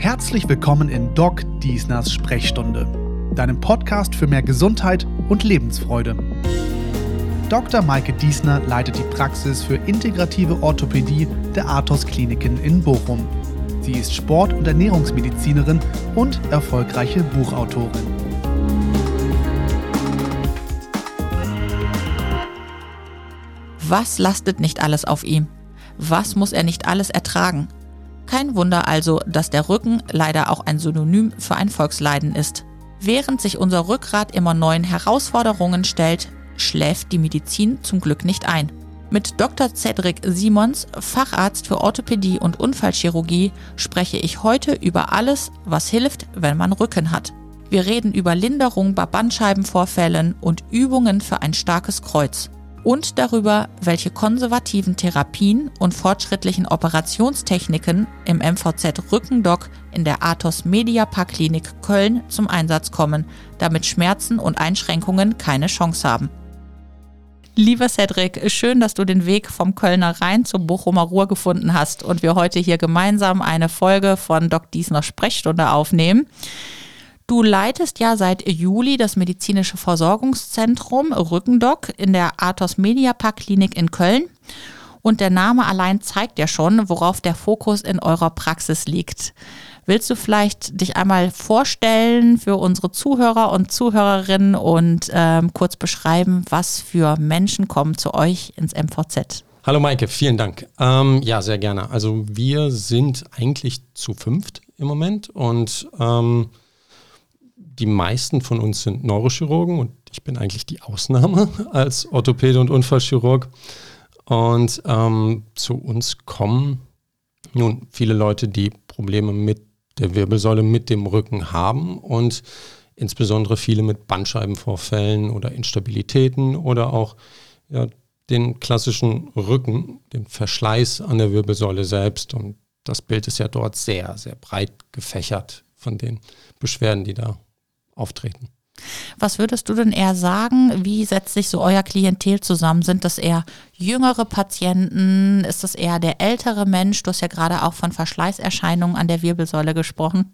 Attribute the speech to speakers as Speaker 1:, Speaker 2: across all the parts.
Speaker 1: Herzlich willkommen in Doc Diesners Sprechstunde, deinem Podcast für mehr Gesundheit und Lebensfreude. Dr. Maike Diesner leitet die Praxis für integrative Orthopädie der Athos Kliniken in Bochum. Sie ist Sport- und Ernährungsmedizinerin und erfolgreiche Buchautorin.
Speaker 2: Was lastet nicht alles auf ihm? Was muss er nicht alles ertragen? Kein Wunder also, dass der Rücken leider auch ein Synonym für ein Volksleiden ist. Während sich unser Rückgrat immer neuen Herausforderungen stellt, schläft die Medizin zum Glück nicht ein. Mit Dr. Cedric Simons, Facharzt für Orthopädie und Unfallchirurgie, spreche ich heute über alles, was hilft, wenn man Rücken hat. Wir reden über Linderung bei Bandscheibenvorfällen und Übungen für ein starkes Kreuz und darüber, welche konservativen Therapien und fortschrittlichen Operationstechniken im MVZ Rückendoc in der Athos Mediapark Klinik Köln zum Einsatz kommen, damit Schmerzen und Einschränkungen keine Chance haben. Lieber Cedric, schön, dass du den Weg vom Kölner Rhein zur Bochumer Ruhr gefunden hast und wir heute hier gemeinsam eine Folge von Doc Diesner Sprechstunde aufnehmen. Du leitest ja seit Juli das medizinische Versorgungszentrum Rückendoc in der Athos Mediapark Klinik in Köln. Und der Name allein zeigt ja schon, worauf der Fokus in eurer Praxis liegt. Willst du vielleicht dich einmal vorstellen für unsere Zuhörer und Zuhörerinnen und ähm, kurz beschreiben, was für Menschen kommen zu euch ins MVZ?
Speaker 3: Hallo Maike, vielen Dank. Ähm, ja, sehr gerne. Also wir sind eigentlich zu fünft im Moment und ähm, die meisten von uns sind Neurochirurgen und ich bin eigentlich die Ausnahme als Orthopäde und Unfallchirurg. Und ähm, zu uns kommen nun viele Leute, die Probleme mit der Wirbelsäule, mit dem Rücken haben und insbesondere viele mit Bandscheibenvorfällen oder Instabilitäten oder auch ja, den klassischen Rücken, den Verschleiß an der Wirbelsäule selbst. Und das Bild ist ja dort sehr, sehr breit gefächert von den Beschwerden, die da auftreten.
Speaker 2: Was würdest du denn eher sagen? Wie setzt sich so euer Klientel zusammen? Sind das eher jüngere Patienten? Ist das eher der ältere Mensch? Du hast ja gerade auch von Verschleißerscheinungen an der Wirbelsäule gesprochen.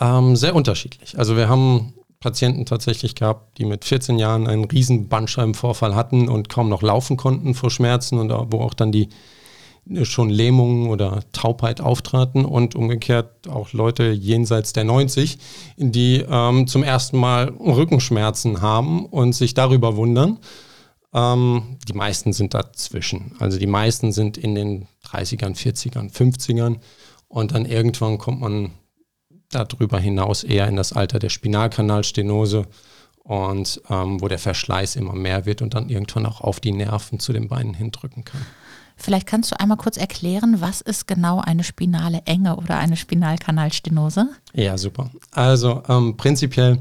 Speaker 3: Ähm, sehr unterschiedlich. Also wir haben Patienten tatsächlich gehabt, die mit 14 Jahren einen riesen Bandscheibenvorfall hatten und kaum noch laufen konnten vor Schmerzen und wo auch dann die schon Lähmungen oder Taubheit auftraten und umgekehrt auch Leute jenseits der 90, die ähm, zum ersten Mal Rückenschmerzen haben und sich darüber wundern. Ähm, die meisten sind dazwischen. Also die meisten sind in den 30ern, 40ern, 50ern und dann irgendwann kommt man darüber hinaus eher in das Alter der Spinalkanalstenose und ähm, wo der Verschleiß immer mehr wird und dann irgendwann auch auf die Nerven zu den Beinen hindrücken kann.
Speaker 2: Vielleicht kannst du einmal kurz erklären, was ist genau eine spinale Enge oder eine Spinalkanalstenose?
Speaker 3: Ja, super. Also ähm, prinzipiell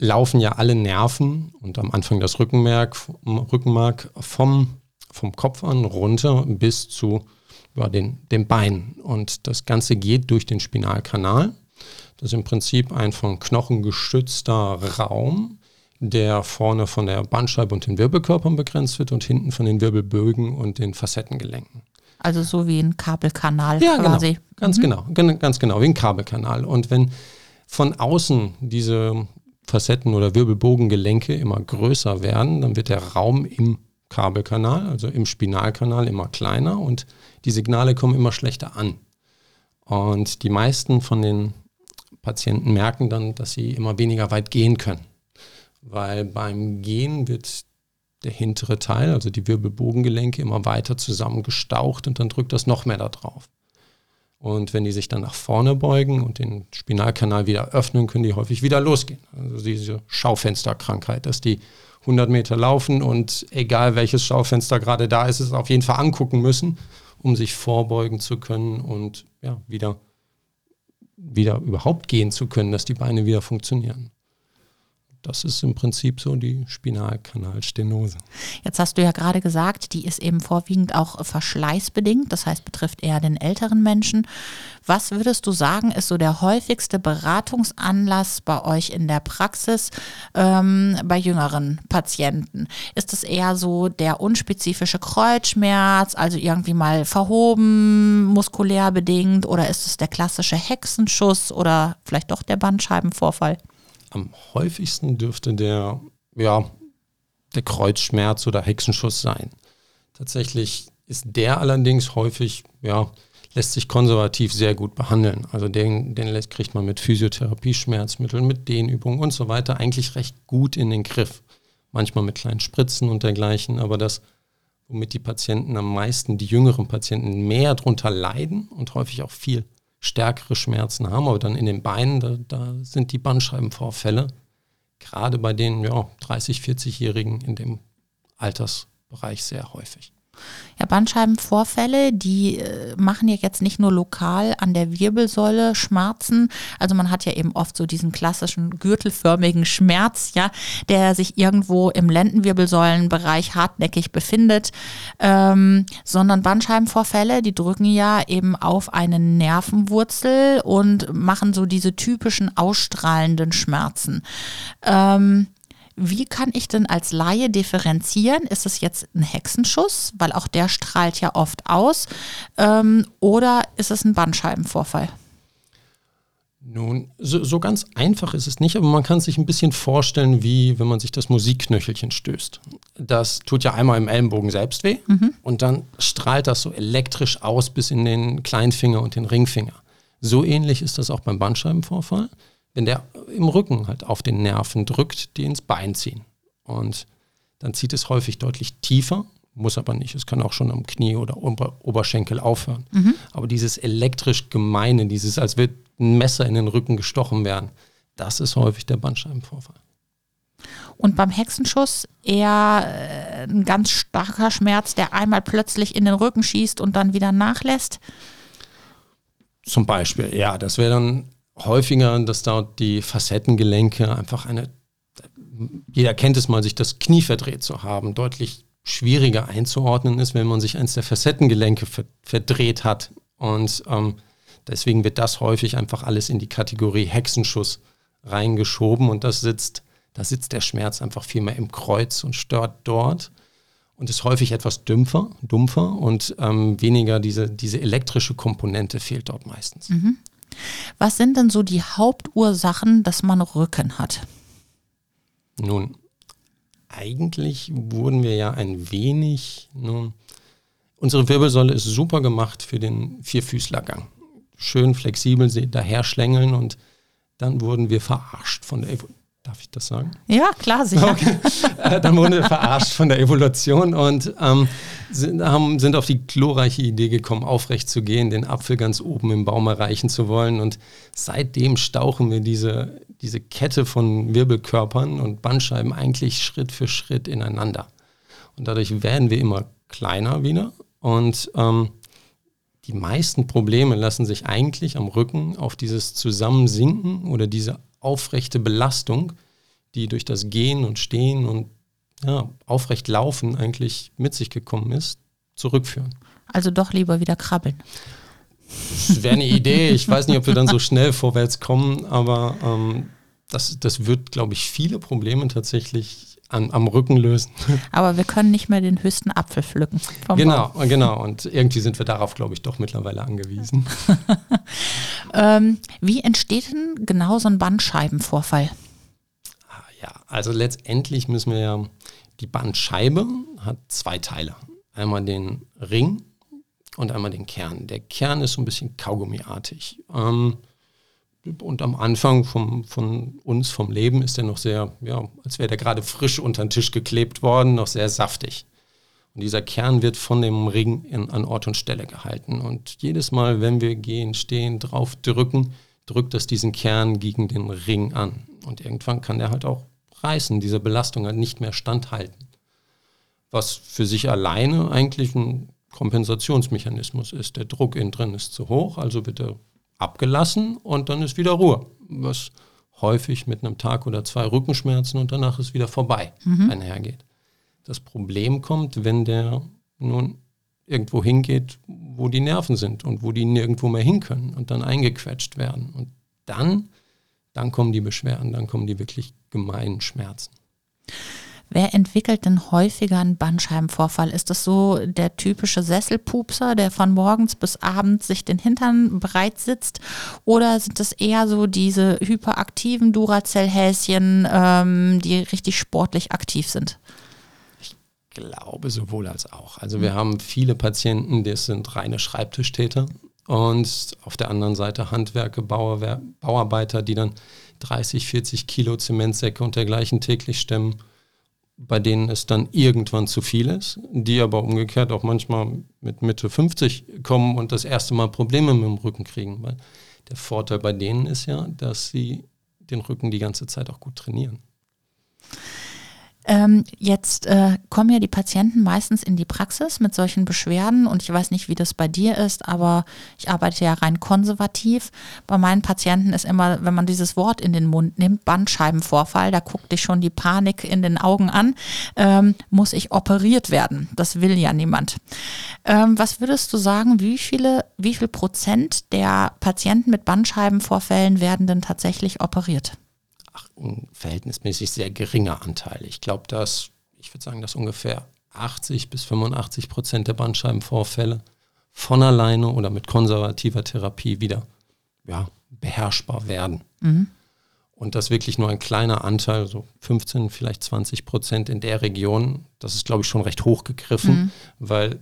Speaker 3: laufen ja alle Nerven und am Anfang das Rückenmark, Rückenmark vom, vom Kopf an runter bis zu ja, den, den Beinen. Und das Ganze geht durch den Spinalkanal. Das ist im Prinzip ein von Knochen gestützter Raum, der vorne von der Bandscheibe und den Wirbelkörpern begrenzt wird und hinten von den Wirbelbögen und den Facettengelenken.
Speaker 2: Also so wie ein Kabelkanal
Speaker 3: ja,
Speaker 2: quasi.
Speaker 3: Genau, ganz mhm. genau, ganz genau, wie ein Kabelkanal. Und wenn von außen diese Facetten- oder Wirbelbogengelenke immer größer werden, dann wird der Raum im Kabelkanal, also im Spinalkanal, immer kleiner und die Signale kommen immer schlechter an. Und die meisten von den Patienten merken dann, dass sie immer weniger weit gehen können weil beim Gehen wird der hintere Teil, also die Wirbelbogengelenke, immer weiter zusammengestaucht und dann drückt das noch mehr da drauf. Und wenn die sich dann nach vorne beugen und den Spinalkanal wieder öffnen, können die häufig wieder losgehen. Also diese Schaufensterkrankheit, dass die 100 Meter laufen und egal welches Schaufenster gerade da ist, es auf jeden Fall angucken müssen, um sich vorbeugen zu können und ja, wieder, wieder überhaupt gehen zu können, dass die Beine wieder funktionieren. Das ist im Prinzip so die Spinalkanalstenose.
Speaker 2: Jetzt hast du ja gerade gesagt, die ist eben vorwiegend auch verschleißbedingt, das heißt betrifft eher den älteren Menschen. Was würdest du sagen, ist so der häufigste Beratungsanlass bei euch in der Praxis ähm, bei jüngeren Patienten? Ist es eher so der unspezifische Kreuzschmerz, also irgendwie mal verhoben, muskulär bedingt, oder ist es der klassische Hexenschuss oder vielleicht doch der Bandscheibenvorfall?
Speaker 3: Am häufigsten dürfte der, ja, der Kreuzschmerz oder Hexenschuss sein. Tatsächlich ist der allerdings häufig, ja, lässt sich konservativ sehr gut behandeln. Also den, den lässt, kriegt man mit Physiotherapie, Schmerzmitteln, mit Dehnübungen und so weiter eigentlich recht gut in den Griff. Manchmal mit kleinen Spritzen und dergleichen, aber das, womit die Patienten am meisten, die jüngeren Patienten mehr darunter leiden und häufig auch viel stärkere Schmerzen haben, aber dann in den Beinen, da, da sind die Bandscheibenvorfälle, gerade bei den ja, 30, 40-Jährigen in dem Altersbereich sehr häufig.
Speaker 2: Ja, Bandscheibenvorfälle, die äh, machen ja jetzt nicht nur lokal an der Wirbelsäule Schmerzen. Also man hat ja eben oft so diesen klassischen gürtelförmigen Schmerz, ja, der sich irgendwo im Lendenwirbelsäulenbereich hartnäckig befindet, ähm, sondern Bandscheibenvorfälle, die drücken ja eben auf eine Nervenwurzel und machen so diese typischen ausstrahlenden Schmerzen. Ähm, wie kann ich denn als Laie differenzieren? Ist es jetzt ein Hexenschuss, weil auch der strahlt ja oft aus, ähm, oder ist es ein Bandscheibenvorfall?
Speaker 3: Nun, so, so, ganz einfach ist es nicht, aber man kann sich ein bisschen vorstellen, wie wenn man sich das Musikknöchelchen stößt. Das tut ja einmal im Ellenbogen selbst weh mhm. und dann strahlt das so elektrisch aus bis in den Kleinfinger und den Ringfinger. So ähnlich ist das auch beim Bandscheibenvorfall wenn der im Rücken halt auf den Nerven drückt, die ins Bein ziehen. Und dann zieht es häufig deutlich tiefer, muss aber nicht. Es kann auch schon am Knie oder Ober Oberschenkel aufhören. Mhm. Aber dieses elektrisch Gemeine, dieses, als wird ein Messer in den Rücken gestochen werden, das ist häufig der Bandscheibenvorfall.
Speaker 2: Und beim Hexenschuss eher äh, ein ganz starker Schmerz, der einmal plötzlich in den Rücken schießt und dann wieder nachlässt?
Speaker 3: Zum Beispiel, ja, das wäre dann häufiger, dass dort die Facettengelenke einfach eine, jeder kennt es mal, sich das Knie verdreht zu haben, deutlich schwieriger einzuordnen ist, wenn man sich eins der Facettengelenke verdreht hat. Und ähm, deswegen wird das häufig einfach alles in die Kategorie Hexenschuss reingeschoben und das sitzt, da sitzt der Schmerz einfach viel mehr im Kreuz und stört dort und ist häufig etwas dümpfer, dumpfer und ähm, weniger diese, diese elektrische Komponente fehlt dort meistens. Mhm.
Speaker 2: Was sind denn so die Hauptursachen, dass man Rücken hat?
Speaker 3: Nun, eigentlich wurden wir ja ein wenig, nun, unsere Wirbelsäule ist super gemacht für den Vierfüßlergang. Schön flexibel daher schlängeln und dann wurden wir verarscht von der. Darf ich das sagen?
Speaker 2: Ja, klar, sicher.
Speaker 3: Okay. Äh, dann wurden wir verarscht von der Evolution und ähm, sind, haben, sind auf die glorreiche Idee gekommen, aufrecht zu gehen, den Apfel ganz oben im Baum erreichen zu wollen. Und seitdem stauchen wir diese, diese Kette von Wirbelkörpern und Bandscheiben eigentlich Schritt für Schritt ineinander. Und dadurch werden wir immer kleiner wieder. Und ähm, die meisten Probleme lassen sich eigentlich am Rücken auf dieses Zusammensinken oder diese aufrechte Belastung, die durch das Gehen und Stehen und ja, aufrecht Laufen eigentlich mit sich gekommen ist, zurückführen.
Speaker 2: Also doch lieber wieder krabbeln.
Speaker 3: Das wäre eine Idee. Ich weiß nicht, ob wir dann so schnell vorwärts kommen, aber ähm, das, das wird, glaube ich, viele Probleme tatsächlich an, am Rücken lösen.
Speaker 2: Aber wir können nicht mehr den höchsten Apfel pflücken.
Speaker 3: genau, Baum. genau. Und irgendwie sind wir darauf, glaube ich, doch mittlerweile angewiesen.
Speaker 2: ähm, wie entsteht denn genau so ein Bandscheibenvorfall?
Speaker 3: Ah, ja, also letztendlich müssen wir ja, die Bandscheibe hat zwei Teile. Einmal den Ring und einmal den Kern. Der Kern ist so ein bisschen kaugummiartig. Ähm, und am Anfang vom, von uns, vom Leben, ist er noch sehr, ja, als wäre der gerade frisch unter den Tisch geklebt worden, noch sehr saftig. Und dieser Kern wird von dem Ring in, an Ort und Stelle gehalten. Und jedes Mal, wenn wir gehen, stehen, drauf drücken, drückt das diesen Kern gegen den Ring an. Und irgendwann kann der halt auch reißen, diese Belastung halt nicht mehr standhalten. Was für sich alleine eigentlich ein Kompensationsmechanismus ist. Der Druck innen drin ist zu hoch, also wird er abgelassen und dann ist wieder Ruhe. Was häufig mit einem Tag oder zwei Rückenschmerzen und danach ist wieder vorbei
Speaker 2: Mhm.
Speaker 3: einhergeht. Das Problem kommt, wenn der nun irgendwo hingeht, wo die Nerven sind und wo die nirgendwo mehr hin können und dann eingequetscht werden. Und dann, dann kommen die Beschwerden, dann kommen die wirklich gemeinen Schmerzen.
Speaker 2: Wer entwickelt denn häufiger einen Bandscheibenvorfall? Ist das so der typische Sesselpupser, der von morgens bis abends sich den Hintern breit sitzt? Oder sind es eher so diese hyperaktiven Duracell-Häschen, ähm, die richtig sportlich aktiv sind?
Speaker 3: glaube sowohl als auch. Also wir haben viele Patienten, das sind reine Schreibtischtäter und auf der anderen Seite Handwerker, Bauerwer Bauarbeiter, die dann 30, 40 Kilo Zementsäcke und dergleichen täglich stemmen, bei denen es dann irgendwann zu viel ist, die aber umgekehrt auch manchmal mit Mitte 50 kommen und das erste Mal Probleme mit dem Rücken kriegen, weil der Vorteil bei denen ist ja, dass sie den Rücken die ganze Zeit auch gut trainieren.
Speaker 2: Ähm, jetzt äh, kommen ja die Patienten meistens in die Praxis mit solchen Beschwerden und ich weiß nicht, wie das bei dir ist, aber ich arbeite ja rein konservativ. Bei meinen Patienten ist immer, wenn man dieses Wort in den Mund nimmt, Bandscheibenvorfall, da guckt dich schon die Panik in den Augen an, ähm, muss ich operiert werden. Das will ja niemand. Ähm, was würdest du sagen, wie viele, wie viel Prozent der Patienten mit Bandscheibenvorfällen werden denn tatsächlich operiert?
Speaker 3: Ein verhältnismäßig sehr geringer Anteil. Ich glaube, dass, ich würde sagen, dass ungefähr 80 bis 85 Prozent der Bandscheibenvorfälle von alleine oder mit konservativer Therapie wieder ja, beherrschbar werden.
Speaker 2: Mhm.
Speaker 3: Und das wirklich nur ein kleiner Anteil, so 15, vielleicht 20 Prozent in der Region, das ist, glaube ich, schon recht hoch gegriffen,
Speaker 2: Mhm.
Speaker 3: weil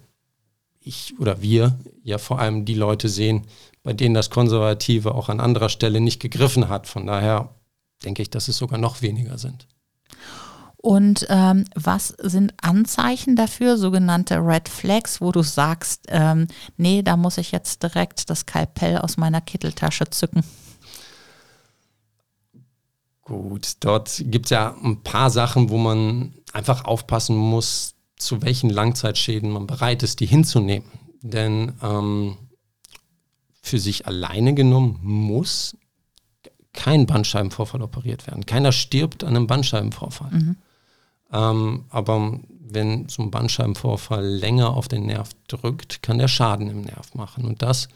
Speaker 3: ich oder wir ja vor allem die Leute sehen, bei denen das Konservative auch an anderer Stelle nicht gegriffen hat. Von daher denke ich, dass es sogar noch weniger sind.
Speaker 2: Und ähm, was sind Anzeichen dafür, sogenannte Red Flags, wo du sagst, ähm, nee, da muss ich jetzt direkt das Kalpell aus meiner Kitteltasche zücken?
Speaker 3: Gut, dort gibt es ja ein paar Sachen, wo man einfach aufpassen muss, zu welchen Langzeitschäden man bereit ist, die hinzunehmen. Denn ähm, für sich alleine genommen muss kein Bandscheibenvorfall operiert werden. Keiner stirbt an einem Bandscheibenvorfall.
Speaker 2: Mhm.
Speaker 3: Ähm, aber wenn so ein Bandscheibenvorfall länger auf den Nerv drückt, kann der Schaden im Nerv machen. Und das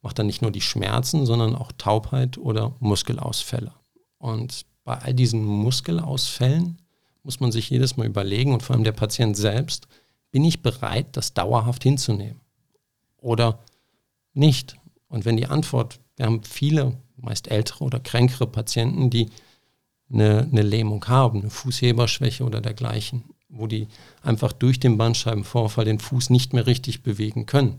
Speaker 3: macht dann nicht nur die Schmerzen, sondern auch Taubheit oder Muskelausfälle. Und bei all diesen Muskelausfällen muss man sich jedes Mal überlegen und vor allem der Patient selbst, bin ich bereit, das dauerhaft hinzunehmen oder nicht? Und wenn die Antwort, wir haben viele, meist ältere oder kränkere Patienten, die eine, eine Lähmung haben, eine Fußheberschwäche oder dergleichen, wo die einfach durch den Bandscheibenvorfall den Fuß nicht mehr richtig bewegen können,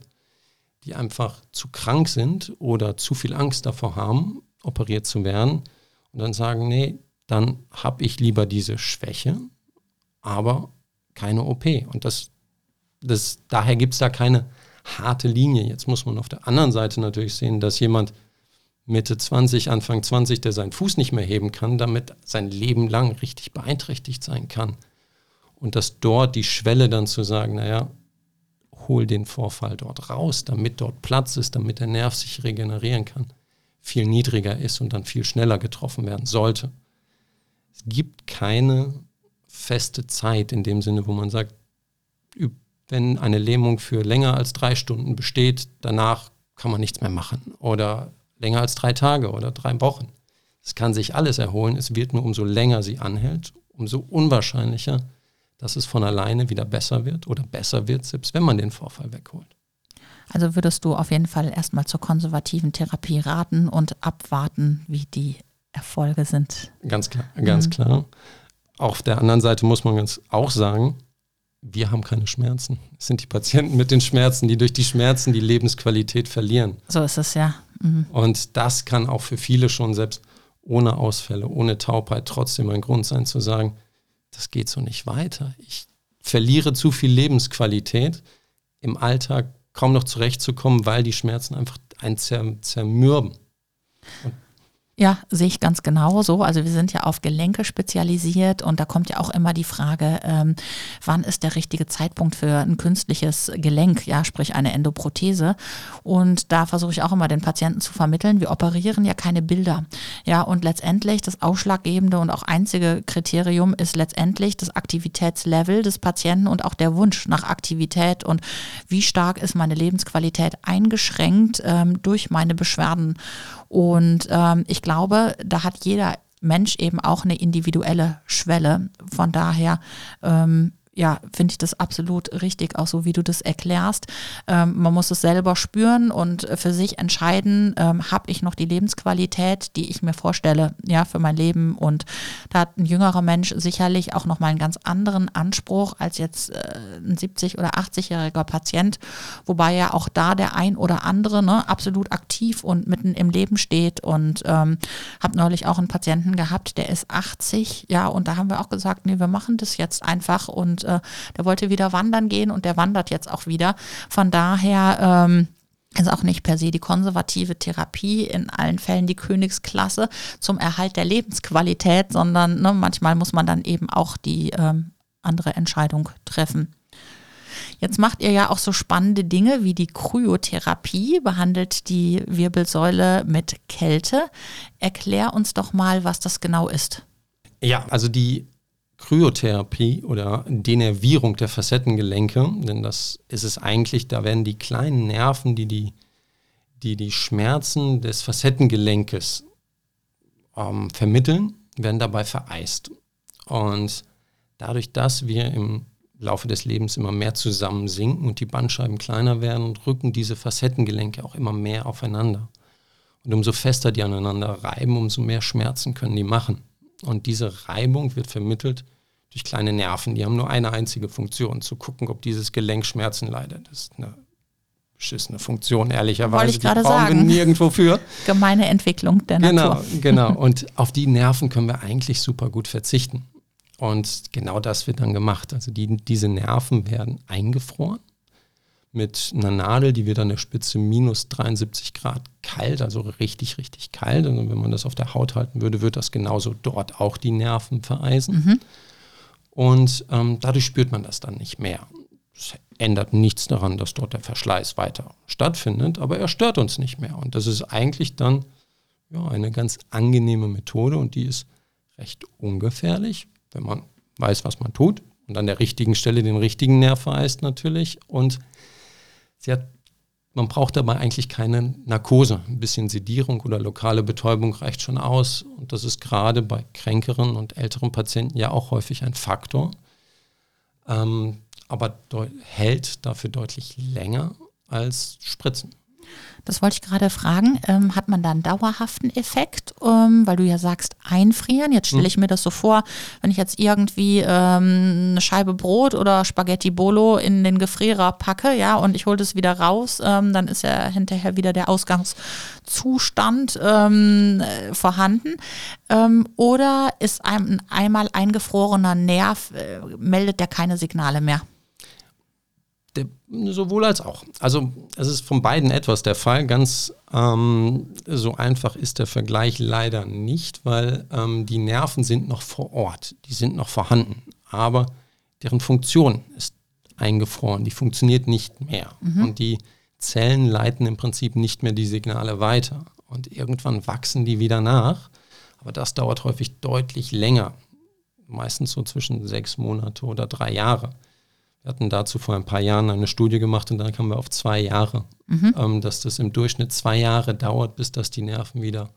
Speaker 3: die einfach zu krank sind oder zu viel Angst davor haben, operiert zu werden und dann sagen, nee, dann habe ich lieber diese Schwäche, aber keine OP. Und das, das, daher gibt es da keine harte Linie. Jetzt muss man auf der anderen Seite natürlich sehen, dass jemand Mitte 20, Anfang 20, der seinen Fuß nicht mehr heben kann, damit sein Leben lang richtig beeinträchtigt sein kann. Und dass dort die Schwelle dann zu sagen, naja, hol den Vorfall dort raus, damit dort Platz ist, damit der Nerv sich regenerieren kann, viel niedriger ist und dann viel schneller getroffen werden sollte. Es gibt keine feste Zeit in dem Sinne, wo man sagt, wenn eine Lähmung für länger als drei Stunden besteht, danach kann man nichts mehr machen. Oder länger als drei Tage oder drei Wochen. Es kann sich alles erholen. Es wird nur umso länger sie anhält, umso unwahrscheinlicher, dass es von alleine wieder besser wird oder besser wird, selbst wenn man den Vorfall wegholt.
Speaker 2: Also würdest du auf jeden Fall erstmal zur konservativen Therapie raten und abwarten, wie die Erfolge sind.
Speaker 3: Ganz klar, ganz mhm. klar. Auf der anderen Seite muss man ganz auch sagen, wir haben keine Schmerzen. Es sind die Patienten mit den Schmerzen, die durch die Schmerzen die Lebensqualität verlieren.
Speaker 2: So ist es ja. Mhm.
Speaker 3: Und das kann auch für viele schon selbst ohne Ausfälle, ohne Taubheit trotzdem ein Grund sein zu sagen, das geht so nicht weiter. Ich verliere zu viel Lebensqualität im Alltag kaum noch zurechtzukommen, weil die Schmerzen einfach zer zermürben. Und
Speaker 2: Ja, sehe ich ganz genau so. Also wir sind ja auf Gelenke spezialisiert und da kommt ja auch immer die Frage, ähm, wann ist der richtige Zeitpunkt für ein künstliches Gelenk, ja, sprich eine Endoprothese. Und da versuche ich auch immer den Patienten zu vermitteln, wir operieren ja keine Bilder. Ja, und letztendlich das ausschlaggebende und auch einzige Kriterium ist letztendlich das Aktivitätslevel des Patienten und auch der Wunsch nach Aktivität und wie stark ist meine Lebensqualität eingeschränkt ähm, durch meine Beschwerden. Und ähm, ich glaube, da hat jeder Mensch eben auch eine individuelle Schwelle. Von daher ähm, ja, finde ich das absolut richtig, auch so wie du das erklärst. Ähm, man muss es selber spüren und für sich entscheiden, ähm, habe ich noch die Lebensqualität, die ich mir vorstelle, ja, für mein Leben. Und da hat ein jüngerer Mensch sicherlich auch noch mal einen ganz anderen Anspruch als jetzt äh, ein 70- oder 80-jähriger Patient, wobei ja auch da der ein oder andere ne, absolut aktiv und mitten im Leben steht. Und ähm, habe neulich auch einen Patienten gehabt, der ist 80, ja, und da haben wir auch gesagt, nee, wir machen das jetzt einfach und äh, der wollte wieder wandern gehen und der wandert jetzt auch wieder. Von daher ähm, ist auch nicht per se die konservative Therapie in allen Fällen die Königsklasse zum Erhalt der Lebensqualität, sondern ne, manchmal muss man dann eben auch die ähm, andere Entscheidung treffen. Jetzt macht ihr ja auch so spannende Dinge wie die Kryotherapie, behandelt die Wirbelsäule mit Kälte. Erklär uns doch mal, was das genau ist.
Speaker 3: Ja, also die Kryotherapie oder Denervierung der Facettengelenke, denn das ist es eigentlich, da werden die kleinen Nerven, die die, die, die Schmerzen des Facettengelenkes ähm, vermitteln, werden dabei vereist. Und dadurch, dass wir im Laufe des Lebens immer mehr zusammensinken und die Bandscheiben kleiner werden, rücken diese Facettengelenke auch immer mehr aufeinander. Und umso fester die aneinander reiben, umso mehr Schmerzen können die machen. Und diese Reibung wird vermittelt durch kleine Nerven. Die haben nur eine einzige Funktion, zu gucken, ob dieses Gelenk Schmerzen leidet. Das ist eine beschissene Funktion, ehrlicherweise.
Speaker 2: Wollte ich gerade
Speaker 3: sagen.
Speaker 2: Wir
Speaker 3: nirgendwo für.
Speaker 2: Gemeine Entwicklung der
Speaker 3: genau,
Speaker 2: Natur.
Speaker 3: Genau, Und auf die Nerven können wir eigentlich super gut verzichten. Und genau das wird dann gemacht. Also die, diese Nerven werden eingefroren mit einer Nadel, die wird an der Spitze minus 73 Grad kalt, also richtig, richtig kalt. Und wenn man das auf der Haut halten würde, wird das genauso dort auch die Nerven vereisen. Mhm. Und ähm, dadurch spürt man das dann nicht mehr. Es ändert nichts daran, dass dort der Verschleiß weiter stattfindet, aber er stört uns nicht mehr. Und das ist eigentlich dann ja, eine ganz angenehme Methode und die ist recht ungefährlich, wenn man weiß, was man tut und an der richtigen Stelle den richtigen Nerv vereist natürlich. Und Sie hat, man braucht dabei eigentlich keine Narkose. Ein bisschen Sedierung oder lokale Betäubung reicht schon aus. Und das ist gerade bei kränkeren und älteren Patienten ja auch häufig ein Faktor. Ähm, aber hält dafür deutlich länger als Spritzen.
Speaker 2: Das wollte ich gerade fragen. Ähm, hat man da einen dauerhaften Effekt? Ähm, weil du ja sagst, einfrieren. Jetzt stelle ich mir das so vor, wenn ich jetzt irgendwie ähm, eine Scheibe Brot oder Spaghetti Bolo in den Gefrierer packe, ja, und ich hole das wieder raus, ähm, dann ist ja hinterher wieder der Ausgangszustand ähm, vorhanden. Ähm, oder ist ein einmal eingefrorener Nerv, äh, meldet der keine Signale mehr?
Speaker 3: Sowohl als auch. Also es ist von beiden etwas der Fall. Ganz ähm, so einfach ist der Vergleich leider nicht, weil ähm, die Nerven sind noch vor Ort, die sind noch vorhanden, aber deren Funktion ist eingefroren, die funktioniert nicht mehr. Mhm. Und die Zellen leiten im Prinzip nicht mehr die Signale weiter. Und irgendwann wachsen die wieder nach, aber das dauert häufig deutlich länger, meistens so zwischen sechs Monate oder drei Jahre. Wir hatten dazu vor ein paar Jahren eine Studie gemacht und dann kamen wir auf zwei Jahre, mhm. ähm, dass das im Durchschnitt zwei Jahre dauert, bis dass die Nerven wieder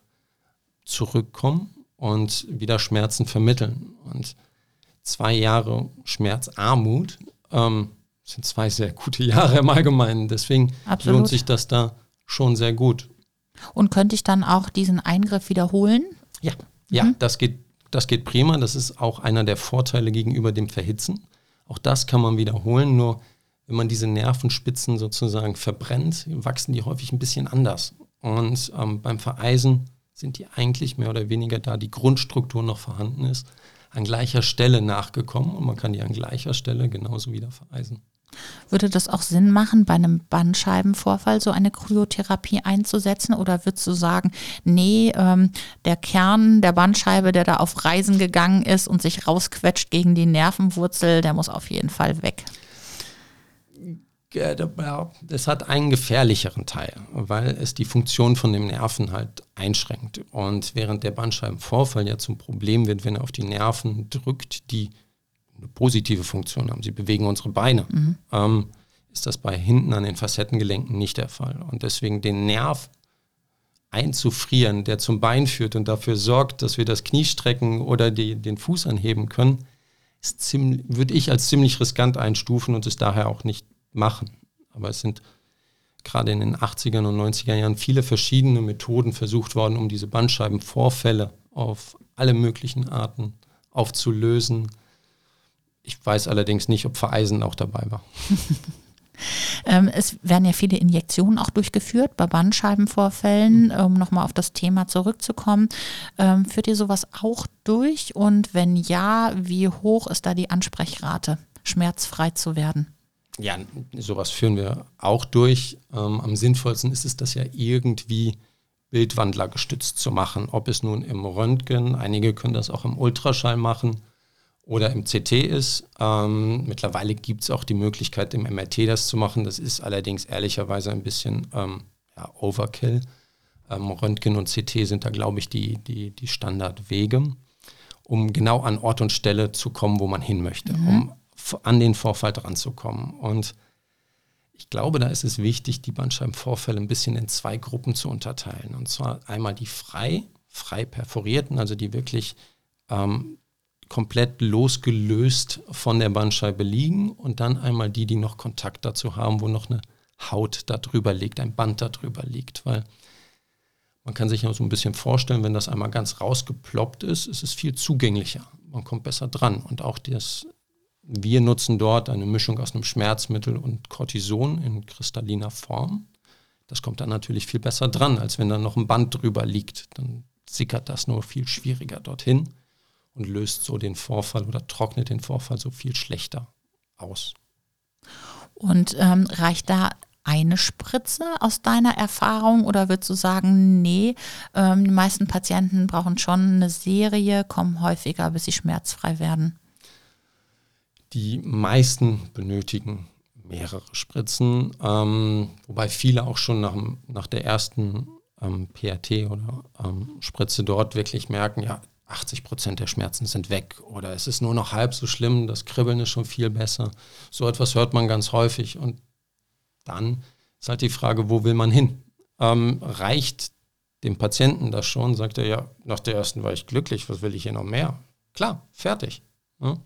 Speaker 3: zurückkommen und wieder Schmerzen vermitteln. Und zwei Jahre Schmerzarmut ähm, sind zwei sehr gute Jahre im Allgemeinen. Deswegen Absolut. lohnt sich das da schon sehr gut.
Speaker 2: Und könnte ich dann auch diesen Eingriff wiederholen?
Speaker 3: Ja, ja, mhm. das geht, das geht prima. Das ist auch einer der Vorteile gegenüber dem Verhitzen. Auch das kann man wiederholen, nur wenn man diese Nervenspitzen sozusagen verbrennt, wachsen die häufig ein bisschen anders. Und ähm, beim Vereisen sind die eigentlich mehr oder weniger da die Grundstruktur noch vorhanden ist, an gleicher Stelle nachgekommen und man kann die an gleicher Stelle genauso wieder vereisen.
Speaker 2: Würde das auch Sinn machen, bei einem Bandscheibenvorfall so eine Kryotherapie einzusetzen? Oder würdest du sagen, nee, ähm, der Kern der Bandscheibe, der da auf Reisen gegangen ist und sich rausquetscht gegen die Nervenwurzel, der muss auf jeden Fall weg?
Speaker 3: Es hat einen gefährlicheren Teil, weil es die Funktion von dem Nerven halt einschränkt. Und während der Bandscheibenvorfall ja zum Problem wird, wenn er auf die Nerven drückt, die eine positive Funktion haben, sie bewegen unsere Beine, mhm. ähm, ist das bei hinten an den Facettengelenken nicht der Fall. Und deswegen den Nerv einzufrieren, der zum Bein führt und dafür sorgt, dass wir das Knie strecken oder die, den Fuß anheben können, ist ziemlich, würde ich als ziemlich riskant einstufen und es daher auch nicht machen. Aber es sind gerade in den 80er und 90er Jahren viele verschiedene Methoden versucht worden, um diese Bandscheibenvorfälle auf alle möglichen Arten aufzulösen. Ich weiß allerdings nicht, ob Vereisen auch dabei war.
Speaker 2: Ähm, es werden ja viele Injektionen auch durchgeführt bei Bandscheibenvorfällen, mhm. um nochmal auf das Thema zurückzukommen. Ähm, führt ihr sowas auch durch? Und wenn ja, wie hoch ist da die Ansprechrate, schmerzfrei zu werden?
Speaker 3: Ja, sowas führen wir auch durch. Ähm, am sinnvollsten ist es, das ja irgendwie Bildwandler gestützt zu machen. Ob es nun im Röntgen, einige können das auch im Ultraschall machen oder im CT ist. Ähm, mittlerweile gibt es auch die Möglichkeit, im MRT das zu machen. Das ist allerdings ehrlicherweise ein bisschen ähm, ja, Overkill. Ähm, Röntgen und CT sind da, glaube ich, die, die, die Standardwege, um genau an Ort und Stelle zu kommen, wo man hin möchte, mhm. um an den Vorfall dran zu kommen. Und ich glaube, da ist es wichtig, die Bandscheibenvorfälle ein bisschen in zwei Gruppen zu unterteilen. Und zwar einmal die frei, frei perforierten, also die wirklich ähm, komplett losgelöst von der Bandscheibe liegen und dann einmal die, die noch Kontakt dazu haben, wo noch eine Haut darüber liegt, ein Band darüber liegt, weil man kann sich ja so ein bisschen vorstellen, wenn das einmal ganz rausgeploppt ist, ist es viel zugänglicher. Man kommt besser dran und auch das wir nutzen dort eine Mischung aus einem Schmerzmittel und Cortison in kristalliner Form. Das kommt dann natürlich viel besser dran, als wenn da noch ein Band drüber liegt. Dann sickert das nur viel schwieriger dorthin und löst so den Vorfall oder trocknet den Vorfall so viel schlechter aus.
Speaker 2: Und ähm, reicht da eine Spritze aus deiner Erfahrung oder würdest du sagen, nee, ähm, die meisten Patienten brauchen schon eine Serie, kommen häufiger, bis sie schmerzfrei werden?
Speaker 3: Die meisten benötigen mehrere Spritzen, ähm, wobei viele auch schon nach, nach der ersten ähm, PRT oder ähm, Spritze dort wirklich merken, ja, 80 Prozent der Schmerzen sind weg oder es ist nur noch halb so schlimm, das Kribbeln ist schon viel besser. So etwas hört man ganz häufig und dann ist halt die Frage, wo will man hin? Ähm, reicht dem Patienten das schon? Sagt er, ja, nach der ersten war ich glücklich, was will ich hier noch mehr? Klar, fertig. Ja?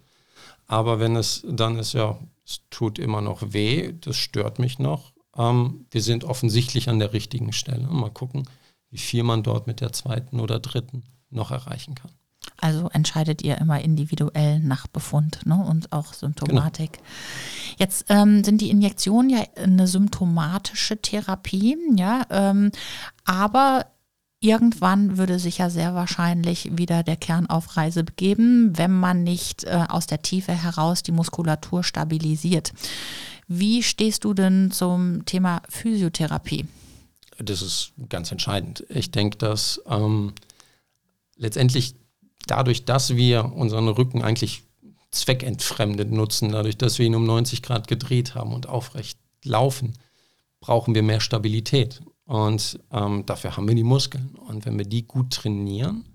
Speaker 3: Aber wenn es dann ist, ja, es tut immer noch weh, das stört mich noch. Ähm, wir sind offensichtlich an der richtigen Stelle. Mal gucken, wie viel man dort mit der zweiten oder dritten noch erreichen kann.
Speaker 2: Also entscheidet ihr immer individuell nach Befund ne? und auch Symptomatik. Genau. Jetzt ähm, sind die Injektionen ja eine symptomatische Therapie, ja, ähm, aber Irgendwann würde sich ja sehr wahrscheinlich wieder der Kern auf Reise begeben, wenn man nicht äh, aus der Tiefe heraus die Muskulatur stabilisiert. Wie stehst du denn zum Thema Physiotherapie?
Speaker 3: Das ist ganz entscheidend. Ich denke, dass ähm, letztendlich dadurch, dass wir unseren Rücken eigentlich zweckentfremdet nutzen, dadurch, dass wir ihn um 90 Grad gedreht haben und aufrecht laufen, brauchen wir mehr Stabilität. Und ähm, dafür haben wir die Muskeln. Und wenn wir die gut trainieren,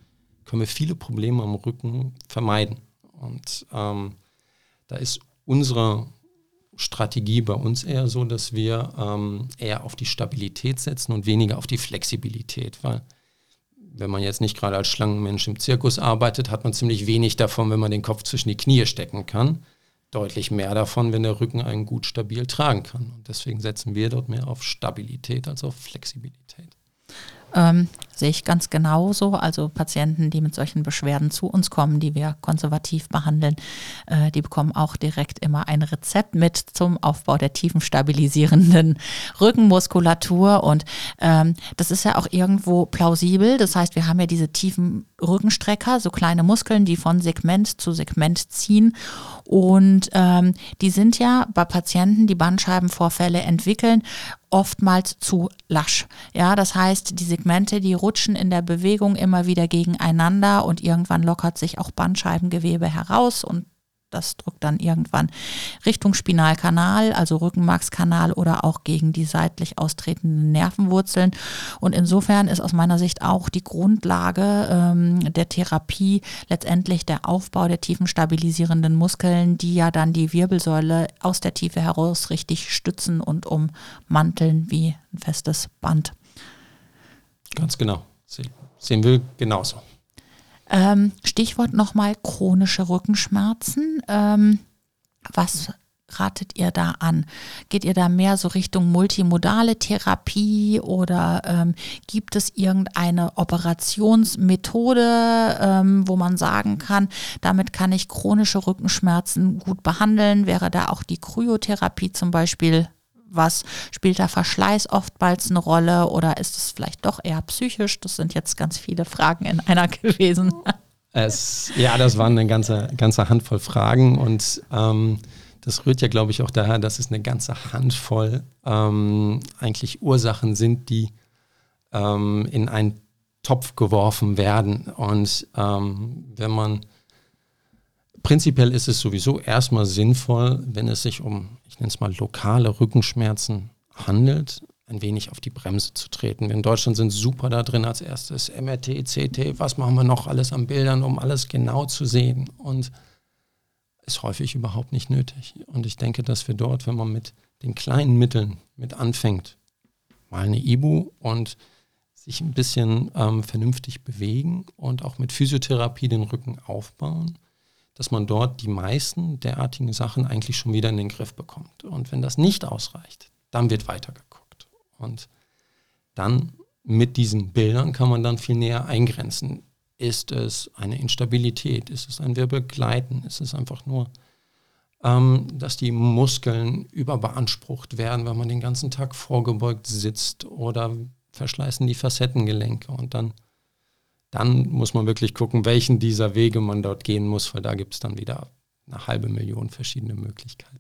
Speaker 3: können wir viele Probleme am Rücken vermeiden. Und ähm, da ist unsere Strategie bei uns eher so, dass wir ähm, eher auf die Stabilität setzen und weniger auf die Flexibilität. Weil wenn man jetzt nicht gerade als Schlangenmensch im Zirkus arbeitet, hat man ziemlich wenig davon, wenn man den Kopf zwischen die Knie stecken kann deutlich mehr davon, wenn der Rücken einen gut stabil tragen kann. Und deswegen setzen wir dort mehr auf Stabilität als auf Flexibilität.
Speaker 2: Ähm, sehe ich ganz genauso. Also Patienten, die mit solchen Beschwerden zu uns kommen, die wir konservativ behandeln, äh, die bekommen auch direkt immer ein Rezept mit zum Aufbau der tiefen stabilisierenden Rückenmuskulatur. Und ähm, das ist ja auch irgendwo plausibel. Das heißt, wir haben ja diese tiefen Rückenstrecker, so kleine Muskeln, die von Segment zu Segment ziehen. Und ähm, die sind ja bei Patienten, die Bandscheibenvorfälle entwickeln, oftmals zu lasch. Ja, das heißt, die Segmente, die rutschen in der Bewegung immer wieder gegeneinander und irgendwann lockert sich auch Bandscheibengewebe heraus und das drückt dann irgendwann Richtung Spinalkanal, also Rückenmarkskanal oder auch gegen die seitlich austretenden Nervenwurzeln. Und insofern ist aus meiner Sicht auch die Grundlage ähm, der Therapie letztendlich der Aufbau der tiefen stabilisierenden Muskeln, die ja dann die Wirbelsäule aus der Tiefe heraus richtig stützen und ummanteln wie ein festes Band.
Speaker 3: Ganz genau. Sehen wir genauso.
Speaker 2: Ähm, Stichwort nochmal chronische Rückenschmerzen. Ähm, was ratet ihr da an? Geht ihr da mehr so Richtung multimodale Therapie oder ähm, gibt es irgendeine Operationsmethode, ähm, wo man sagen kann, damit kann ich chronische Rückenschmerzen gut behandeln? Wäre da auch die Kryotherapie zum Beispiel was? Spielt da Verschleiß oftmals eine Rolle oder ist es vielleicht doch eher psychisch? Das sind jetzt ganz viele Fragen in einer gewesen.
Speaker 3: Es, ja, das waren eine ganze, ganze Handvoll Fragen und ähm, das rührt ja, glaube ich, auch daher, dass es eine ganze Handvoll ähm, eigentlich Ursachen sind, die ähm, in einen Topf geworfen werden. Und ähm, wenn man prinzipiell ist es sowieso erstmal sinnvoll, wenn es sich um ich nenne es mal lokale Rückenschmerzen handelt, ein wenig auf die Bremse zu treten. Wir in Deutschland sind super da drin als erstes. MRT, CT, was machen wir noch alles an Bildern, um alles genau zu sehen. Und ist häufig überhaupt nicht nötig. Und ich denke, dass wir dort, wenn man mit den kleinen Mitteln mit anfängt, mal eine Ibu und sich ein bisschen ähm, vernünftig bewegen und auch mit Physiotherapie den Rücken aufbauen, dass man dort die meisten derartigen Sachen eigentlich schon wieder in den Griff bekommt. Und wenn das nicht ausreicht, dann wird weitergeguckt. Und dann mit diesen Bildern kann man dann viel näher eingrenzen. Ist es eine Instabilität? Ist es ein Wirbelgleiten? Ist es einfach nur, ähm, dass die Muskeln überbeansprucht werden, weil man den ganzen Tag vorgebeugt sitzt oder verschleißen die Facettengelenke und dann dann muss man wirklich gucken, welchen dieser Wege man dort gehen muss, weil da gibt es dann wieder eine halbe Million verschiedene Möglichkeiten.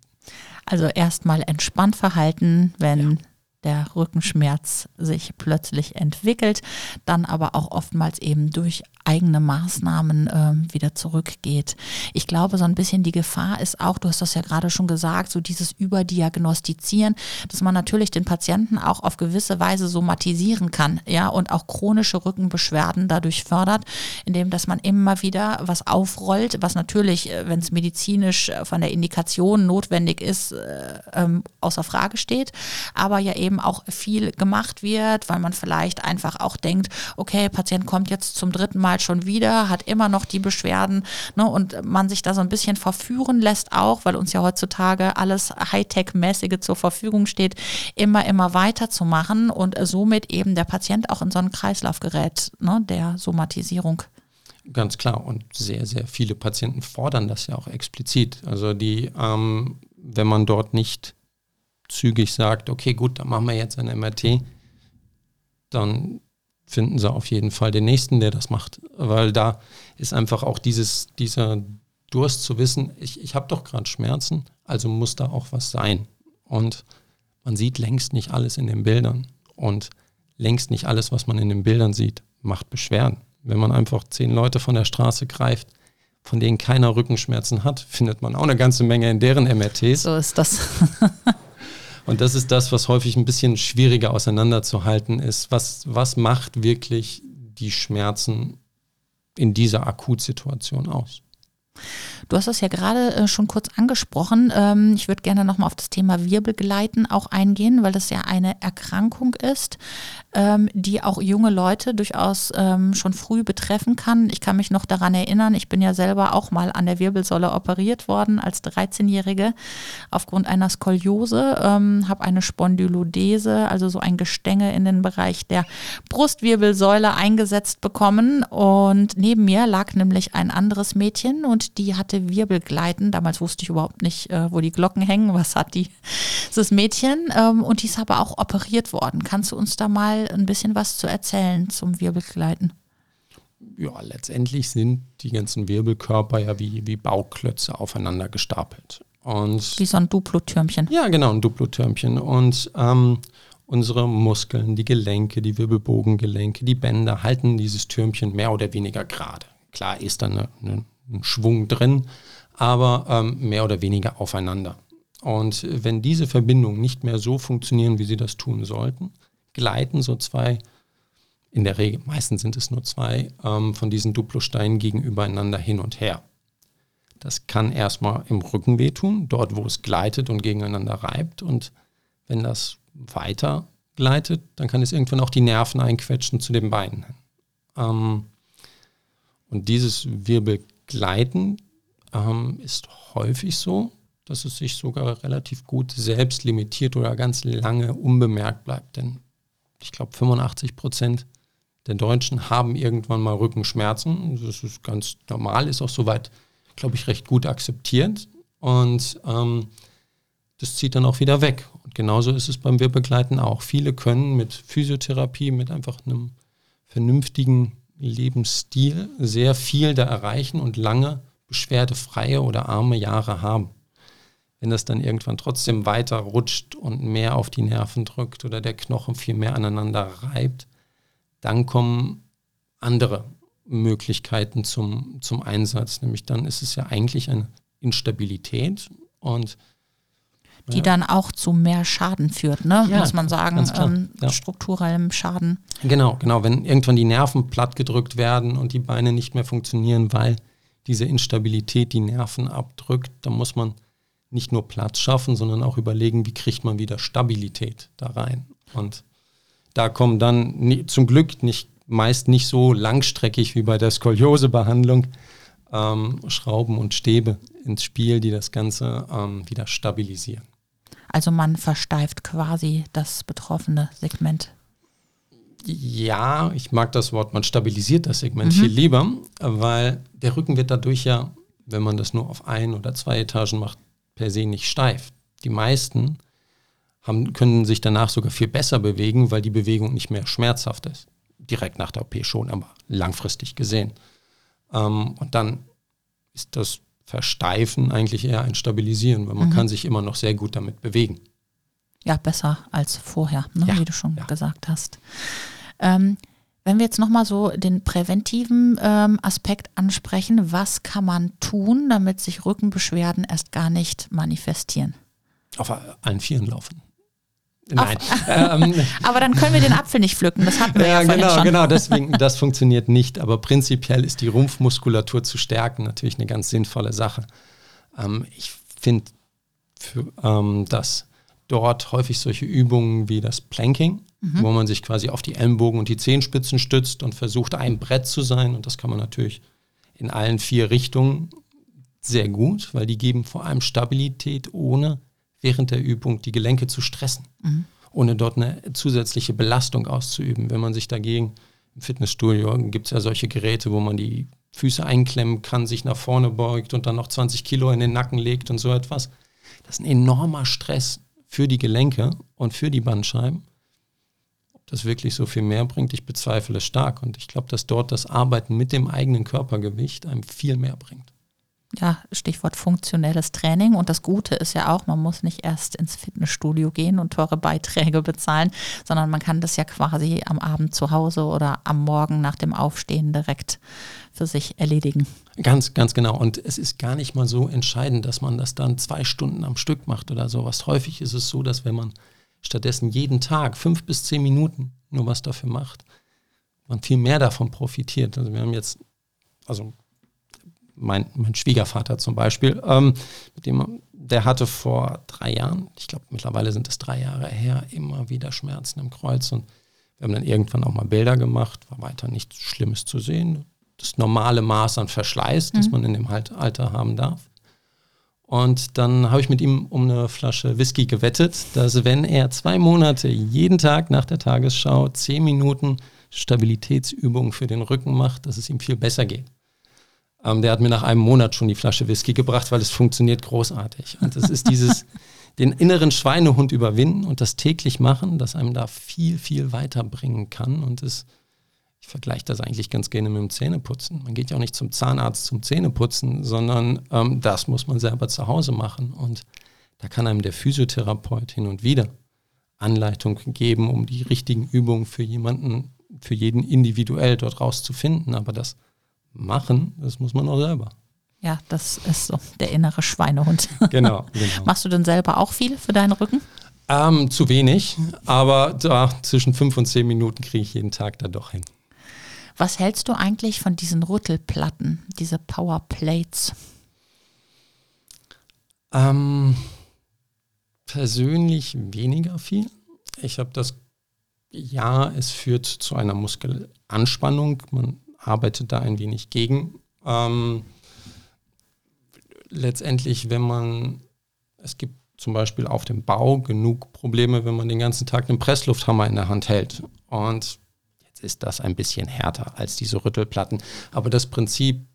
Speaker 2: Also erstmal entspannt verhalten, wenn ja. der Rückenschmerz sich plötzlich entwickelt, dann aber auch oftmals eben durch eigene Maßnahmen äh, wieder zurückgeht. Ich glaube, so ein bisschen die Gefahr ist auch, du hast das ja gerade schon gesagt, so dieses Überdiagnostizieren, dass man natürlich den Patienten auch auf gewisse Weise somatisieren kann, ja, und auch chronische Rückenbeschwerden dadurch fördert, indem dass man immer wieder was aufrollt, was natürlich, äh, wenn es medizinisch äh, von der Indikation notwendig ist, äh, ähm, außer Frage steht, aber ja eben auch viel gemacht wird, weil man vielleicht einfach auch denkt, okay, Patient kommt jetzt zum dritten Mal halt schon wieder, hat immer noch die Beschwerden ne, und man sich da so ein bisschen verführen lässt auch, weil uns ja heutzutage alles Hightech-mäßige zur Verfügung steht, immer, immer weiterzumachen und somit eben der Patient auch in so einen Kreislauf gerät, ne, der Somatisierung.
Speaker 3: Ganz klar und sehr, sehr viele Patienten fordern das ja auch explizit. Also die, ähm, wenn man dort nicht zügig sagt, okay, gut, dann machen wir jetzt ein MRT, dann finden sie auf jeden Fall den nächsten, der das macht. Weil da ist einfach auch dieses, dieser Durst zu wissen, ich, ich habe doch gerade Schmerzen, also muss da auch was sein. Und man sieht längst nicht alles in den Bildern. Und längst nicht alles, was man in den Bildern sieht, macht Beschwerden. Wenn man einfach zehn Leute von der Straße greift, von denen keiner Rückenschmerzen hat, findet man auch eine ganze Menge in deren MRTs.
Speaker 2: So ist das.
Speaker 3: Und das ist das, was häufig ein bisschen schwieriger auseinanderzuhalten ist. Was, was macht wirklich die Schmerzen in dieser Akutsituation aus?
Speaker 2: Du hast das ja gerade äh, schon kurz angesprochen. Ähm, ich würde gerne nochmal auf das Thema Wirbelgleiten auch eingehen, weil das ja eine Erkrankung ist, ähm, die auch junge Leute durchaus ähm, schon früh betreffen kann. Ich kann mich noch daran erinnern, ich bin ja selber auch mal an der Wirbelsäule operiert worden als 13-Jährige aufgrund einer Skoliose, habe eine Spondylodese, also so ein Gestänge in den Bereich der Brustwirbelsäule eingesetzt bekommen. Und neben mir lag nämlich ein anderes Mädchen und die hatte Wirbelgleiten. Damals wusste ich überhaupt nicht, äh, wo die Glocken hängen. Was hat die, dieses Mädchen? Ähm, und die ist aber auch operiert worden. Kannst du uns da mal ein bisschen was zu erzählen zum Wirbelgleiten?
Speaker 3: ja, letztendlich sind die ganzen Wirbelkörper ja wie, wie Bauklötze aufeinander gestapelt. Und
Speaker 2: wie so ein Duplo-Türmchen.
Speaker 3: Ja, genau, ein Duplo-Türmchen. Und ähm, unsere Muskeln, die Gelenke, die Wirbelbogengelenke, die Bänder halten dieses Türmchen mehr oder weniger gerade. Klar ist da eine, eine, ein Schwung drin, aber ähm, mehr oder weniger aufeinander. Und wenn diese Verbindungen nicht mehr so funktionieren, wie sie das tun sollten, gleiten so zwei, in der Regel, meistens sind es nur zwei, ähm, von diesen Duplosteinen gegenübereinander hin und her. Das kann erstmal im Rücken wehtun, dort wo es gleitet und gegeneinander reibt. Und wenn das weiter gleitet, dann kann es irgendwann auch die Nerven einquetschen zu den Beinen. Ähm, und dieses Wirbelgleiten ähm, ist häufig so, dass es sich sogar relativ gut selbst limitiert oder ganz lange unbemerkt bleibt. Denn ich glaube, 85 Prozent der Deutschen haben irgendwann mal Rückenschmerzen. Das ist ganz normal, ist auch soweit, glaube ich, recht gut akzeptiert. Und ähm, das zieht dann auch wieder weg. Und genauso ist es beim Wirbelgleiten auch. Viele können mit Physiotherapie, mit einfach einem vernünftigen Lebensstil sehr viel da erreichen und lange beschwerdefreie oder arme Jahre haben. Wenn das dann irgendwann trotzdem weiter rutscht und mehr auf die Nerven drückt oder der Knochen viel mehr aneinander reibt, dann kommen andere Möglichkeiten zum, zum Einsatz. Nämlich dann ist es ja eigentlich eine Instabilität und
Speaker 2: die ja. dann auch zu mehr Schaden führt, ne? Ja, muss man sagen, ähm, ja. strukturellem Schaden.
Speaker 3: Genau, genau. Wenn irgendwann die Nerven plattgedrückt werden und die Beine nicht mehr funktionieren, weil diese Instabilität die Nerven abdrückt, dann muss man nicht nur Platz schaffen, sondern auch überlegen, wie kriegt man wieder Stabilität da rein. Und da kommen dann zum Glück nicht meist nicht so langstreckig wie bei der Skoliosebehandlung ähm, Schrauben und Stäbe ins Spiel, die das Ganze ähm, wieder stabilisieren.
Speaker 2: Also man versteift quasi das betroffene Segment.
Speaker 3: Ja, ich mag das Wort, man stabilisiert das Segment mhm. viel lieber, weil der Rücken wird dadurch ja, wenn man das nur auf ein oder zwei Etagen macht, per se nicht steif. Die meisten haben, können sich danach sogar viel besser bewegen, weil die Bewegung nicht mehr schmerzhaft ist. Direkt nach der OP schon, aber langfristig gesehen. Ähm, und dann ist das Versteifen eigentlich eher ein Stabilisieren, weil man mhm. kann sich immer noch sehr gut damit bewegen.
Speaker 2: Ja, besser als vorher, ne, ja, wie du schon ja. gesagt hast. Ähm, wenn wir jetzt nochmal so den präventiven ähm, Aspekt ansprechen, was kann man tun, damit sich Rückenbeschwerden erst gar nicht manifestieren?
Speaker 3: Auf allen Vieren laufen.
Speaker 2: Nein. ähm, aber dann können wir den Apfel nicht pflücken. Das hatten wir ja, ja
Speaker 3: genau,
Speaker 2: schon.
Speaker 3: genau. Deswegen, das funktioniert nicht. Aber prinzipiell ist die Rumpfmuskulatur zu stärken natürlich eine ganz sinnvolle Sache. Ähm, ich finde, ähm, dass dort häufig solche Übungen wie das Planking, mhm. wo man sich quasi auf die Ellenbogen und die Zehenspitzen stützt und versucht, ein Brett zu sein. Und das kann man natürlich in allen vier Richtungen sehr gut, weil die geben vor allem Stabilität, ohne während der Übung die Gelenke zu stressen, mhm. ohne dort eine zusätzliche Belastung auszuüben. Wenn man sich dagegen im Fitnessstudio gibt es ja solche Geräte, wo man die Füße einklemmen kann, sich nach vorne beugt und dann noch 20 Kilo in den Nacken legt und so etwas. Das ist ein enormer Stress für die Gelenke und für die Bandscheiben. Ob das wirklich so viel mehr bringt, ich bezweifle es stark. Und ich glaube, dass dort das Arbeiten mit dem eigenen Körpergewicht einem viel mehr bringt
Speaker 2: ja, Stichwort funktionelles Training. Und das Gute ist ja auch, man muss nicht erst ins Fitnessstudio gehen und teure Beiträge bezahlen, sondern man kann das ja quasi am Abend zu Hause oder am Morgen nach dem Aufstehen direkt für sich erledigen.
Speaker 3: Ganz, ganz genau. Und es ist gar nicht mal so entscheidend, dass man das dann zwei Stunden am Stück macht oder sowas. Häufig ist es so, dass wenn man stattdessen jeden Tag fünf bis zehn Minuten nur was dafür macht, man viel mehr davon profitiert. Also wir haben jetzt, also mein, mein Schwiegervater zum Beispiel, ähm, mit dem, der hatte vor drei Jahren, ich glaube mittlerweile sind es drei Jahre her, immer wieder Schmerzen im Kreuz und wir haben dann irgendwann auch mal Bilder gemacht, war weiter nichts Schlimmes zu sehen. Das normale Maß an Verschleiß, mhm. das man in dem Alter haben darf. Und dann habe ich mit ihm um eine Flasche Whisky gewettet, dass wenn er zwei Monate jeden Tag nach der Tagesschau zehn Minuten Stabilitätsübungen für den Rücken macht, dass es ihm viel besser geht. Ähm, der hat mir nach einem Monat schon die Flasche Whisky gebracht, weil es funktioniert großartig. Und es ist dieses, den inneren Schweinehund überwinden und das täglich machen, das einem da viel, viel weiterbringen kann. Und es, ich vergleiche das eigentlich ganz gerne mit dem Zähneputzen. Man geht ja auch nicht zum Zahnarzt zum Zähneputzen, sondern ähm, das muss man selber zu Hause machen. Und da kann einem der Physiotherapeut hin und wieder Anleitung geben, um die richtigen Übungen für jemanden, für jeden individuell dort rauszufinden. Aber das Machen, das muss man auch selber.
Speaker 2: Ja, das ist so der innere Schweinehund.
Speaker 3: Genau. genau.
Speaker 2: Machst du denn selber auch viel für deinen Rücken?
Speaker 3: Ähm, zu wenig, aber da zwischen fünf und zehn Minuten kriege ich jeden Tag da doch hin.
Speaker 2: Was hältst du eigentlich von diesen Rüttelplatten, diese Powerplates?
Speaker 3: Ähm, persönlich weniger viel. Ich habe das, ja, es führt zu einer Muskelanspannung. Man arbeitet da ein wenig gegen. Ähm, letztendlich, wenn man, es gibt zum Beispiel auf dem Bau genug Probleme, wenn man den ganzen Tag einen Presslufthammer in der Hand hält. Und jetzt ist das ein bisschen härter als diese Rüttelplatten. Aber das Prinzip,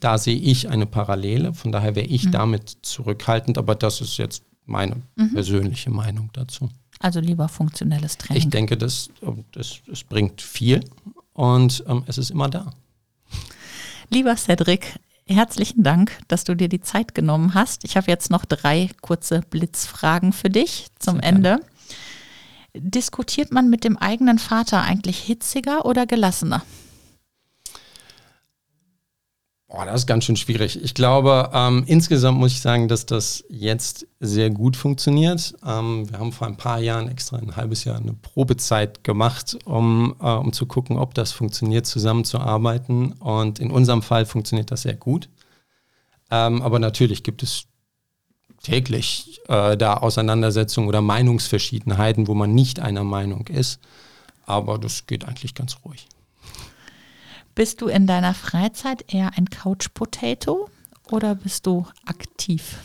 Speaker 3: da sehe ich eine Parallele. Von daher wäre ich mhm. damit zurückhaltend. Aber das ist jetzt meine mhm. persönliche Meinung dazu.
Speaker 2: Also lieber funktionelles Training.
Speaker 3: Ich denke, das, das, das bringt viel und ähm, es ist immer da.
Speaker 2: Lieber Cedric, herzlichen Dank, dass du dir die Zeit genommen hast. Ich habe jetzt noch drei kurze Blitzfragen für dich zum Sehr Ende. Gerne. Diskutiert man mit dem eigenen Vater eigentlich hitziger oder gelassener?
Speaker 3: Boah, das ist ganz schön schwierig. Ich glaube, ähm, insgesamt muss ich sagen, dass das jetzt sehr gut funktioniert. Ähm, wir haben vor ein paar Jahren extra ein halbes Jahr eine Probezeit gemacht, um, äh, um zu gucken, ob das funktioniert, zusammenzuarbeiten. Und in unserem Fall funktioniert das sehr gut. Ähm, aber natürlich gibt es täglich äh, da Auseinandersetzungen oder Meinungsverschiedenheiten, wo man nicht einer Meinung ist. Aber das geht eigentlich ganz ruhig.
Speaker 2: Bist du in deiner Freizeit eher ein Couch Potato oder bist du aktiv?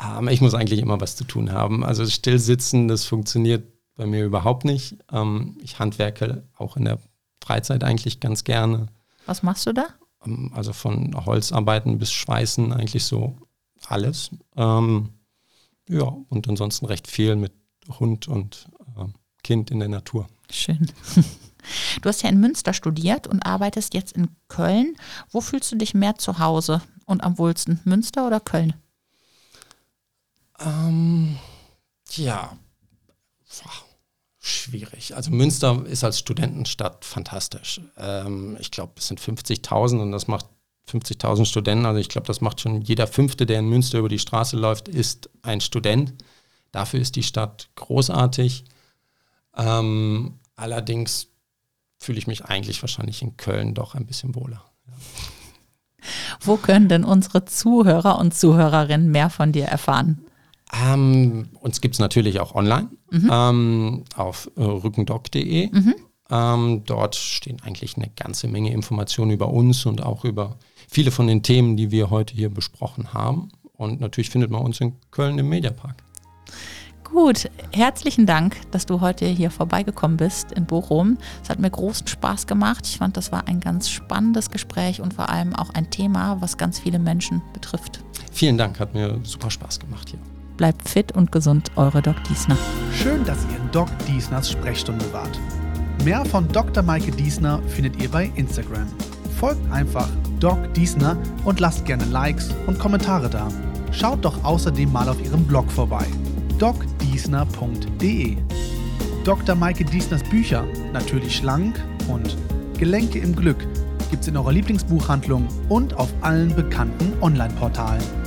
Speaker 3: Ähm, ich muss eigentlich immer was zu tun haben. Also still sitzen, das funktioniert bei mir überhaupt nicht. Ähm, ich handwerke auch in der Freizeit eigentlich ganz gerne.
Speaker 2: Was machst du da?
Speaker 3: Ähm, also von Holzarbeiten bis Schweißen eigentlich so alles. Ähm, ja, und ansonsten recht viel mit Hund und äh, Kind in der Natur.
Speaker 2: Schön. Du hast ja in Münster studiert und arbeitest jetzt in Köln. Wo fühlst du dich mehr zu Hause und am wohlsten? Münster oder Köln?
Speaker 3: Ähm, ja, schwierig. Also Münster ist als Studentenstadt fantastisch. Ähm, ich glaube, es sind 50.000 und das macht 50.000 Studenten. Also ich glaube, das macht schon jeder Fünfte, der in Münster über die Straße läuft, ist ein Student. Dafür ist die Stadt großartig. Ähm, allerdings fühle ich mich eigentlich wahrscheinlich in Köln doch ein bisschen wohler. Ja.
Speaker 2: Wo können denn unsere Zuhörer und Zuhörerinnen mehr von dir erfahren?
Speaker 3: Ähm, uns gibt es natürlich auch online mhm. ähm, auf äh, rückendoc.de. Mhm. Ähm, dort stehen eigentlich eine ganze Menge Informationen über uns und auch über viele von den Themen, die wir heute hier besprochen haben. Und natürlich findet man uns in Köln im Mediapark.
Speaker 2: Gut, herzlichen Dank, dass du heute hier vorbeigekommen bist in Bochum. Es hat mir großen Spaß gemacht. Ich fand, das war ein ganz spannendes Gespräch und vor allem auch ein Thema, was ganz viele Menschen betrifft.
Speaker 3: Vielen Dank, hat mir super Spaß gemacht hier.
Speaker 2: Bleibt fit und gesund, eure Doc Diesner.
Speaker 1: Schön, dass ihr in Doc Diesners Sprechstunde wart. Mehr von Dr. Maike Diesner findet ihr bei Instagram. Folgt einfach Doc Diesner und lasst gerne Likes und Kommentare da. Schaut doch außerdem mal auf ihrem Blog vorbei docdiesner.de. Dr. Maike Diesners Bücher, natürlich schlank und Gelenke im Glück, gibt's in eurer Lieblingsbuchhandlung und auf allen bekannten Online-Portalen.